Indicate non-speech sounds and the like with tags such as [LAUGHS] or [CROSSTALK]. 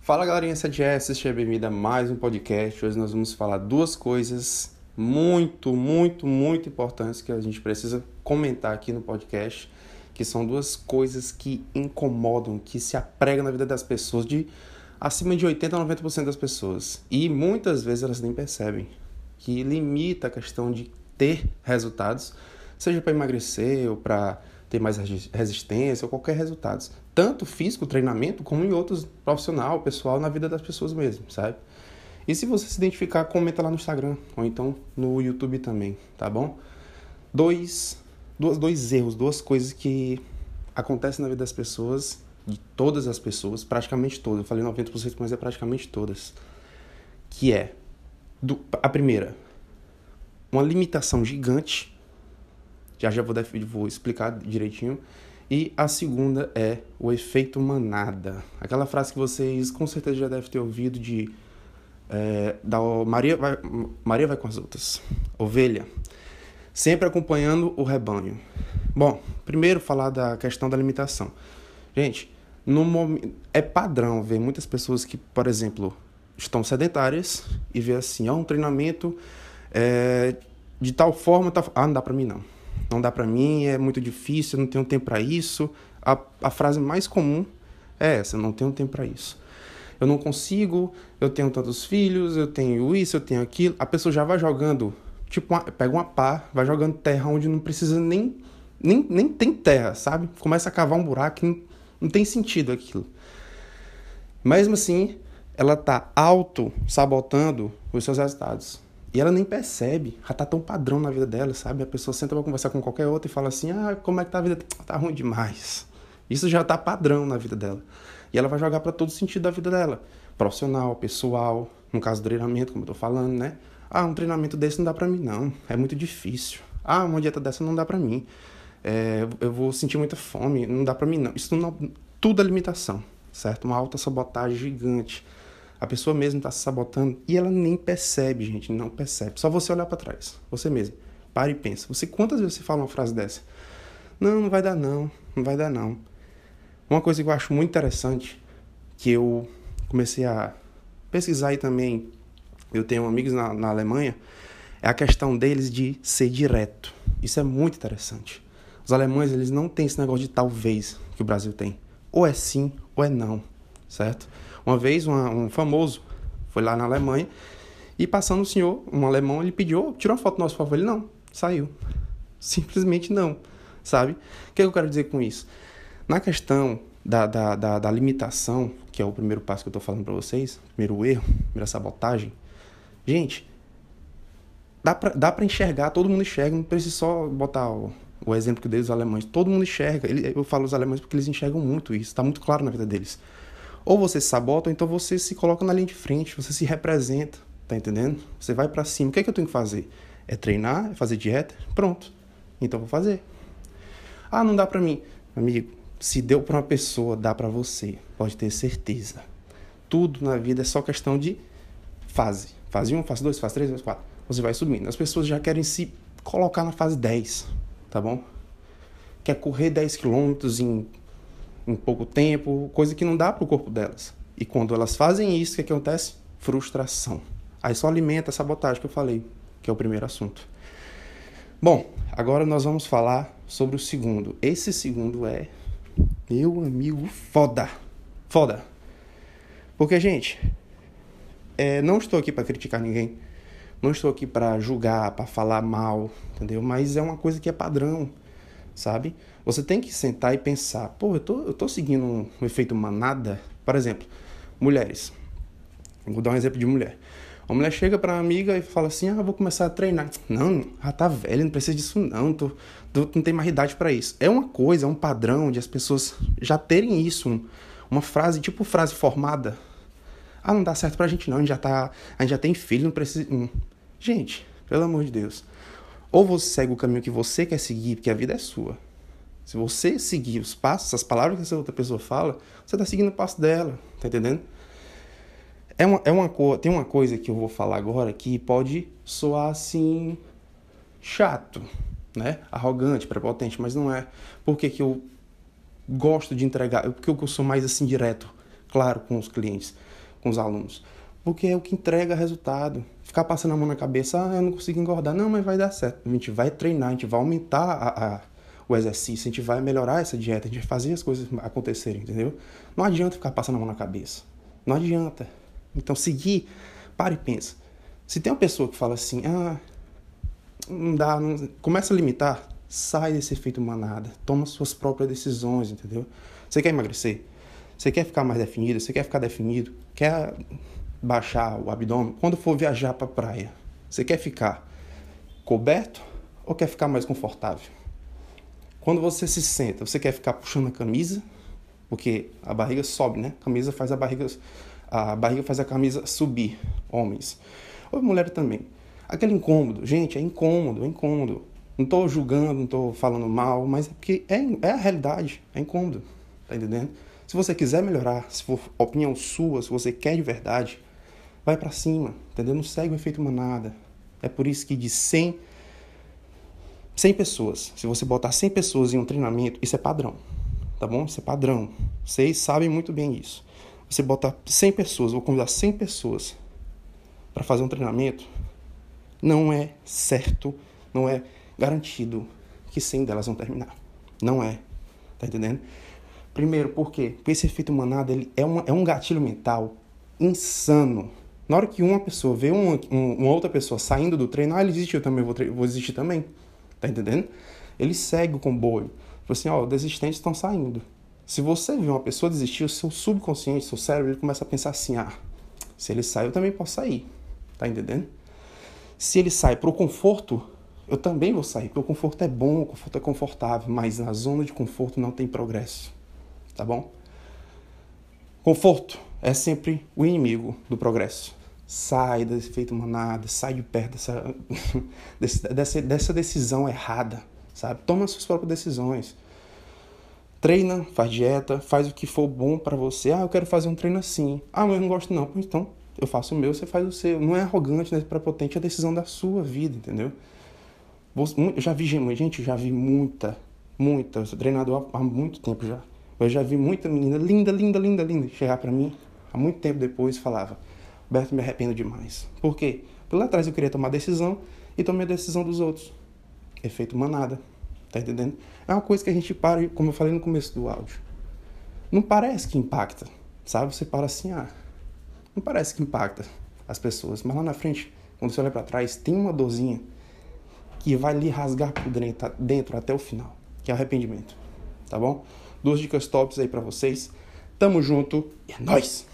Fala galerinha 7S, seja bem-vindo a mais um podcast. Hoje nós vamos falar duas coisas muito, muito, muito importantes que a gente precisa comentar aqui no podcast, que são duas coisas que incomodam, que se apregam na vida das pessoas de acima de 80 a 90% das pessoas. E muitas vezes elas nem percebem que limita a questão de ter resultados, seja para emagrecer ou para ter mais resistência ou qualquer resultado. Tanto físico, treinamento, como em outros profissional, pessoal, na vida das pessoas mesmo, sabe? E se você se identificar, comenta lá no Instagram ou então no YouTube também, tá bom? Dois, dois, dois erros, duas coisas que acontecem na vida das pessoas, de todas as pessoas, praticamente todas. Eu falei 90%, mas é praticamente todas. Que é do, a primeira, uma limitação gigante já já vou, vou explicar direitinho. E a segunda é o efeito manada. Aquela frase que vocês com certeza já devem ter ouvido de é, da Maria vai, Maria vai com as outras. Ovelha. Sempre acompanhando o rebanho. Bom, primeiro falar da questão da limitação. Gente, no é padrão ver muitas pessoas que, por exemplo, estão sedentárias e vê assim, ó, um treinamento é, de tal forma, tal, ah, não dá para mim não não dá para mim, é muito difícil, eu não tenho tempo para isso. A, a frase mais comum é essa: não tenho tempo para isso. Eu não consigo, eu tenho tantos filhos, eu tenho isso, eu tenho aquilo. A pessoa já vai jogando, tipo, uma, pega uma pá, vai jogando terra onde não precisa nem, nem, nem tem terra, sabe? Começa a cavar um buraco, não, não tem sentido aquilo. Mesmo assim, ela tá auto-sabotando os seus resultados. E ela nem percebe, já tá tão padrão na vida dela, sabe? A pessoa senta pra conversar com qualquer outra e fala assim: ah, como é que tá a vida? [TSK] Tá ruim demais. Isso já tá padrão na vida dela. E ela vai jogar para todo sentido da vida dela: profissional, pessoal, no caso do treinamento, como eu tô falando, né? Ah, um treinamento desse não dá pra mim, não. É muito difícil. Ah, uma dieta dessa não dá pra mim. É, eu vou sentir muita fome, não dá pra mim, não. Isso não, tudo é limitação, certo? Uma alta sabotagem gigante a pessoa mesmo está se sabotando e ela nem percebe, gente, não percebe. Só você olhar para trás, você mesmo. Para e pensa. Você quantas vezes você fala uma frase dessa? Não, não vai dar não, não vai dar não. Uma coisa que eu acho muito interessante, que eu comecei a pesquisar aí também, eu tenho amigos na, na Alemanha, é a questão deles de ser direto. Isso é muito interessante. Os alemães, eles não têm esse negócio de talvez que o Brasil tem. Ou é sim, ou é não, certo? Uma vez, uma, um famoso foi lá na Alemanha e passando o senhor, um alemão, ele pediu, oh, uma foto nosso, por favor. Ele, não, saiu. Simplesmente não, sabe? O que eu quero dizer com isso? Na questão da, da, da, da limitação, que é o primeiro passo que eu estou falando para vocês, primeiro erro, primeira sabotagem, gente, dá pra, dá enxergar, todo mundo enxerga, não precisa só botar o, o exemplo que eu dei dos alemães, todo mundo enxerga, ele, eu falo os alemães porque eles enxergam muito isso, está muito claro na vida deles. Ou você se sabota, ou então você se coloca na linha de frente, você se representa, tá entendendo? Você vai para cima. O que é que eu tenho que fazer? É treinar, é fazer dieta? Pronto. Então vou fazer. Ah, não dá para mim. Amigo, se deu para uma pessoa, dá para você. Pode ter certeza. Tudo na vida é só questão de fase. Fase 1, fase 2, fase 3, fase 4. Você vai subindo. As pessoas já querem se colocar na fase 10, tá bom? Quer correr 10 quilômetros em em pouco tempo, coisa que não dá para o corpo delas. E quando elas fazem isso, o que, que acontece? Frustração. Aí só alimenta a sabotagem que eu falei, que é o primeiro assunto. Bom, agora nós vamos falar sobre o segundo. Esse segundo é, meu amigo, foda. Foda. Porque, gente, é, não estou aqui para criticar ninguém. Não estou aqui para julgar, para falar mal, entendeu? Mas é uma coisa que é padrão sabe? Você tem que sentar e pensar, pô, eu tô, eu tô seguindo um, um efeito manada. Por exemplo, mulheres. Vou dar um exemplo de mulher. A mulher chega uma amiga e fala assim: Ah, vou começar a treinar. Não, já tá velha, não precisa disso, não. Tu, tu não tem mais idade para isso. É uma coisa, é um padrão de as pessoas já terem isso. Um, uma frase, tipo frase formada. Ah, não dá certo pra gente, não. A gente já, tá, a gente já tem filho, não precisa. Gente, pelo amor de Deus. Ou você segue o caminho que você quer seguir, porque a vida é sua. Se você seguir os passos, as palavras que essa outra pessoa fala, você está seguindo o passo dela, tá entendendo? É uma, é uma tem uma coisa que eu vou falar agora que pode soar assim chato, né? Arrogante, prepotente, mas não é. Por que, que eu gosto de entregar, porque eu sou mais assim direto, claro, com os clientes, com os alunos. Porque é o que entrega resultado. Ficar passando a mão na cabeça, ah, eu não consigo engordar. Não, mas vai dar certo. A gente vai treinar, a gente vai aumentar a, a, o exercício, a gente vai melhorar essa dieta, a gente vai fazer as coisas acontecerem, entendeu? Não adianta ficar passando a mão na cabeça. Não adianta. Então, seguir, para e pensa. Se tem uma pessoa que fala assim, ah, não dá, não... começa a limitar, sai desse efeito manada, toma suas próprias decisões, entendeu? Você quer emagrecer? Você quer ficar mais definido? Você quer ficar definido? Quer baixar o abdômen? Quando for viajar para a praia, você quer ficar coberto ou quer ficar mais confortável? Quando você se senta, você quer ficar puxando a camisa? Porque a barriga sobe, né? A camisa faz a barriga a barriga faz a camisa subir, homens. Ou mulher também. Aquele incômodo, gente, é incômodo, é incômodo. Não estou julgando, não estou falando mal, mas é porque é, é a realidade, é incômodo, tá entendendo? Se você quiser melhorar, se for opinião sua, se você quer de verdade, vai para cima, entendeu? Não segue o efeito manada. É por isso que de 100, 100 pessoas, se você botar 100 pessoas em um treinamento, isso é padrão, tá bom? Isso é padrão. Vocês sabem muito bem isso você botar 100 pessoas, vou convidar 100 pessoas para fazer um treinamento, não é certo, não é garantido que 100 delas vão terminar. Não é. Tá entendendo? Primeiro, por quê? Porque esse efeito manada ele é, uma, é um gatilho mental insano. Na hora que uma pessoa vê uma, outra pessoa saindo do treino, ah, ele eu também vou, vou desistir também. Tá entendendo? Ele segue o comboio. Tipo assim, ó, desistentes estão saindo. Se você vê uma pessoa desistir, o seu subconsciente, seu cérebro, ele começa a pensar assim: ah, se ele sai, eu também posso sair. Tá entendendo? Se ele sai para o conforto, eu também vou sair, porque o conforto é bom, o conforto é confortável, mas na zona de conforto não tem progresso. Tá bom? Conforto é sempre o inimigo do progresso. Sai desse efeito manada, sai de perto dessa, [LAUGHS] dessa, dessa decisão errada, sabe? Toma suas próprias decisões. Treina, faz dieta, faz o que for bom para você. Ah, eu quero fazer um treino assim. Ah, mas eu não gosto não. Então, eu faço o meu, você faz o seu. Não é arrogante, não é prepotente, é a decisão da sua vida, entendeu? Eu já vi, gente, já vi muita, muita, eu sou treinador há muito tempo já. Eu já vi muita menina linda, linda, linda, linda chegar para mim há muito tempo depois falava: Beto, me arrependo demais. Por quê? Porque lá atrás eu queria tomar decisão e tomei a decisão dos outros. Efeito manada. Tá entendendo? É uma coisa que a gente para, como eu falei no começo do áudio. Não parece que impacta, sabe? Você para assim, ah, não parece que impacta as pessoas, mas lá na frente, quando você olha para trás, tem uma dorzinha que vai lhe rasgar por dentro, dentro até o final, que é arrependimento, tá bom? Duas dicas tops aí para vocês. Tamo junto e é nóis!